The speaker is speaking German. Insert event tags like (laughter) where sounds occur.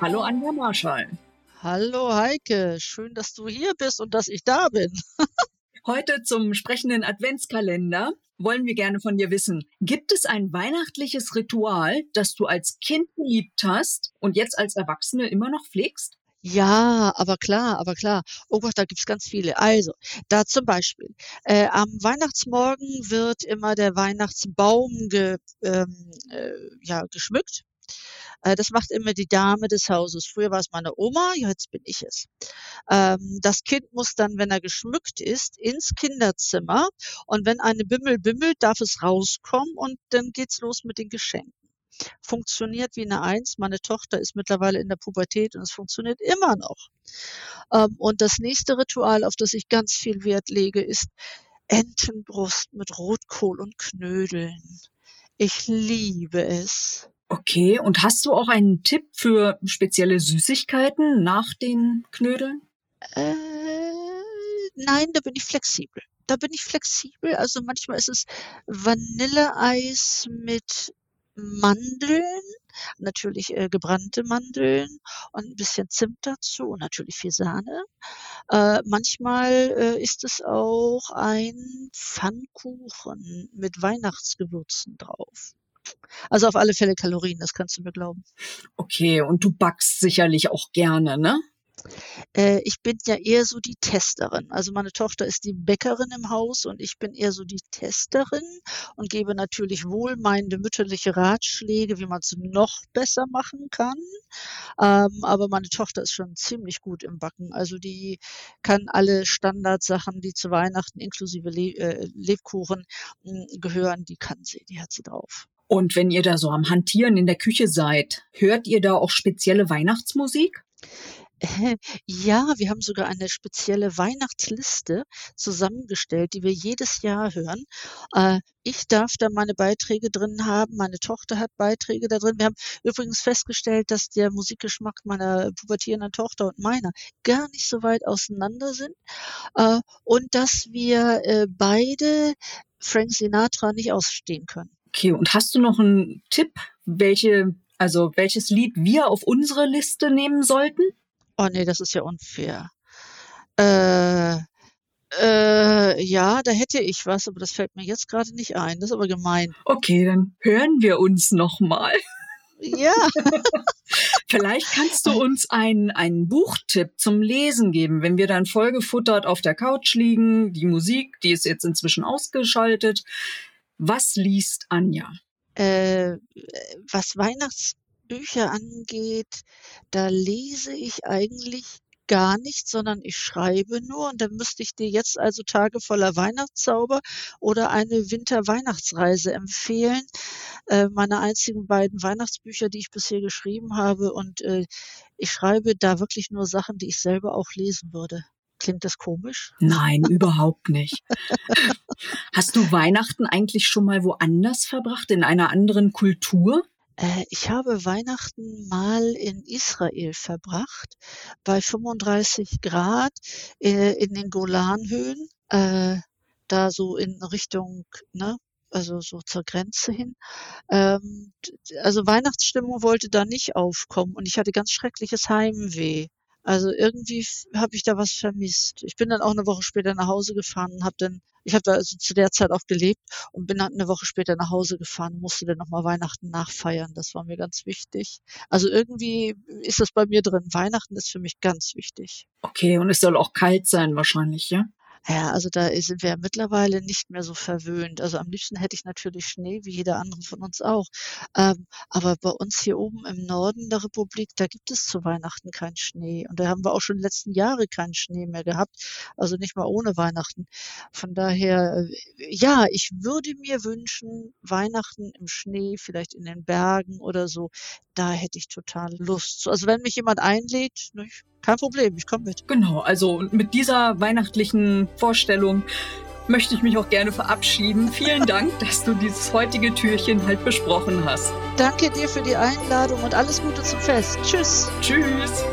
Hallo Anja Marschall. Hallo Heike, schön, dass du hier bist und dass ich da bin. (laughs) Heute zum sprechenden Adventskalender wollen wir gerne von dir wissen, gibt es ein weihnachtliches Ritual, das du als Kind geliebt hast und jetzt als Erwachsene immer noch pflegst? Ja, aber klar, aber klar. Oh Gott, da gibt's ganz viele. Also, da zum Beispiel, äh, am Weihnachtsmorgen wird immer der Weihnachtsbaum ge, ähm, äh, ja, geschmückt. Äh, das macht immer die Dame des Hauses. Früher war es meine Oma, jetzt bin ich es. Ähm, das Kind muss dann, wenn er geschmückt ist, ins Kinderzimmer und wenn eine Bimmel bimmelt, darf es rauskommen und dann geht's los mit den Geschenken funktioniert wie eine Eins. Meine Tochter ist mittlerweile in der Pubertät und es funktioniert immer noch. Ähm, und das nächste Ritual, auf das ich ganz viel Wert lege, ist Entenbrust mit Rotkohl und Knödeln. Ich liebe es. Okay, und hast du auch einen Tipp für spezielle Süßigkeiten nach den Knödeln? Äh, nein, da bin ich flexibel. Da bin ich flexibel. Also manchmal ist es Vanilleeis mit Mandeln, natürlich äh, gebrannte Mandeln und ein bisschen Zimt dazu und natürlich viel Sahne. Äh, manchmal äh, ist es auch ein Pfannkuchen mit Weihnachtsgewürzen drauf. Also auf alle Fälle Kalorien, das kannst du mir glauben. Okay, und du backst sicherlich auch gerne, ne? Äh, ich bin ja eher so die Testerin. Also meine Tochter ist die Bäckerin im Haus und ich bin eher so die Testerin und gebe natürlich wohlmeinende mütterliche Ratschläge, wie man es noch besser machen kann. Ähm, aber meine Tochter ist schon ziemlich gut im Backen. Also die kann alle Standardsachen, die zu Weihnachten inklusive Le äh, Lebkuchen mh, hm, gehören, die kann sie, die hat sie drauf. Und wenn ihr da so am Hantieren in der Küche seid, hört ihr da auch spezielle Weihnachtsmusik? Ja, wir haben sogar eine spezielle Weihnachtsliste zusammengestellt, die wir jedes Jahr hören. Äh, ich darf da meine Beiträge drin haben, meine Tochter hat Beiträge da drin. Wir haben übrigens festgestellt, dass der Musikgeschmack meiner pubertierenden Tochter und meiner gar nicht so weit auseinander sind äh, und dass wir äh, beide Frank Sinatra nicht ausstehen können. Okay, und hast du noch einen Tipp, welche also welches Lied wir auf unsere Liste nehmen sollten? Oh nee, das ist ja unfair. Äh, äh, ja, da hätte ich was, aber das fällt mir jetzt gerade nicht ein. Das ist aber gemein. Okay, dann hören wir uns nochmal. Ja. (laughs) Vielleicht kannst du uns einen, einen Buchtipp zum Lesen geben, wenn wir dann vollgefuttert auf der Couch liegen, die Musik, die ist jetzt inzwischen ausgeschaltet. Was liest Anja? Äh, was Weihnachts Bücher angeht, da lese ich eigentlich gar nicht, sondern ich schreibe nur und dann müsste ich dir jetzt also Tage voller Weihnachtszauber oder eine Winter-Weihnachtsreise empfehlen. Äh, meine einzigen beiden Weihnachtsbücher, die ich bisher geschrieben habe und äh, ich schreibe da wirklich nur Sachen, die ich selber auch lesen würde. Klingt das komisch? Nein, (laughs) überhaupt nicht. Hast du Weihnachten eigentlich schon mal woanders verbracht, in einer anderen Kultur? Äh, ich habe Weihnachten mal in Israel verbracht, bei 35 Grad äh, in den Golanhöhen, äh, da so in Richtung, ne, also so zur Grenze hin. Ähm, also Weihnachtsstimmung wollte da nicht aufkommen und ich hatte ganz schreckliches Heimweh. Also irgendwie habe ich da was vermisst. Ich bin dann auch eine Woche später nach Hause gefahren und habe dann, ich habe da also zu der Zeit auch gelebt und bin dann eine Woche später nach Hause gefahren und musste dann nochmal Weihnachten nachfeiern. Das war mir ganz wichtig. Also irgendwie ist das bei mir drin. Weihnachten ist für mich ganz wichtig. Okay, und es soll auch kalt sein wahrscheinlich, ja? Ja, also da sind wir mittlerweile nicht mehr so verwöhnt. Also am liebsten hätte ich natürlich Schnee, wie jeder andere von uns auch. Ähm, aber bei uns hier oben im Norden der Republik, da gibt es zu Weihnachten keinen Schnee. Und da haben wir auch schon die letzten Jahre keinen Schnee mehr gehabt. Also nicht mal ohne Weihnachten. Von daher, äh, ja, ich würde mir wünschen, Weihnachten im Schnee, vielleicht in den Bergen oder so. Da hätte ich total Lust. Also wenn mich jemand einlädt, nicht? Kein Problem, ich komme mit. Genau, also mit dieser weihnachtlichen Vorstellung möchte ich mich auch gerne verabschieden. Vielen (laughs) Dank, dass du dieses heutige Türchen halt besprochen hast. Danke dir für die Einladung und alles Gute zum Fest. Tschüss. Tschüss.